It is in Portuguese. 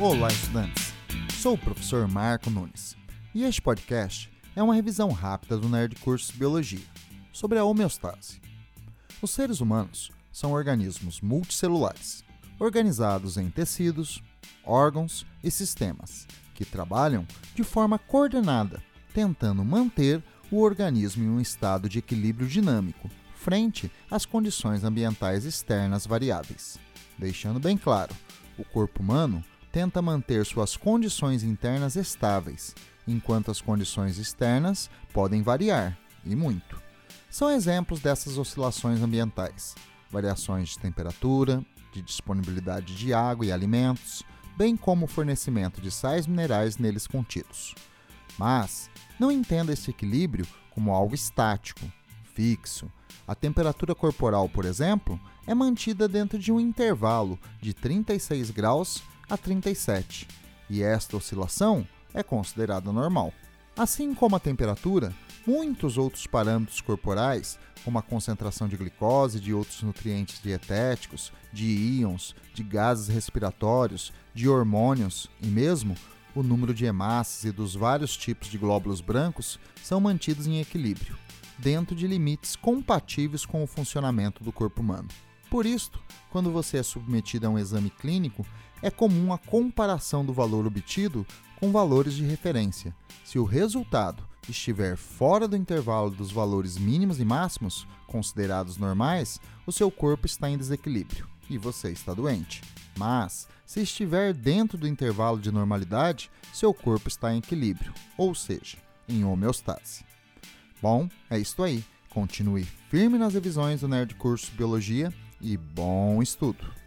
Olá, estudantes! Sou o professor Marco Nunes e este podcast é uma revisão rápida do Nerd Cursos Biologia sobre a homeostase. Os seres humanos são organismos multicelulares, organizados em tecidos, órgãos e sistemas, que trabalham de forma coordenada, tentando manter o organismo em um estado de equilíbrio dinâmico frente às condições ambientais externas variáveis. Deixando bem claro, o corpo humano tenta manter suas condições internas estáveis, enquanto as condições externas podem variar, e muito. São exemplos dessas oscilações ambientais: variações de temperatura, de disponibilidade de água e alimentos, bem como o fornecimento de sais minerais neles contidos. Mas não entenda esse equilíbrio como algo estático, fixo. A temperatura corporal, por exemplo, é mantida dentro de um intervalo de 36 graus a 37, e esta oscilação é considerada normal. Assim como a temperatura, muitos outros parâmetros corporais, como a concentração de glicose de outros nutrientes dietéticos, de íons, de gases respiratórios, de hormônios e mesmo o número de hemácias e dos vários tipos de glóbulos brancos são mantidos em equilíbrio, dentro de limites compatíveis com o funcionamento do corpo humano. Por isto, quando você é submetido a um exame clínico, é comum a comparação do valor obtido com valores de referência. Se o resultado estiver fora do intervalo dos valores mínimos e máximos, considerados normais, o seu corpo está em desequilíbrio e você está doente. Mas, se estiver dentro do intervalo de normalidade, seu corpo está em equilíbrio, ou seja, em homeostase. Bom, é isto aí. Continue firme nas revisões do Nerd Curso Biologia e bom estudo!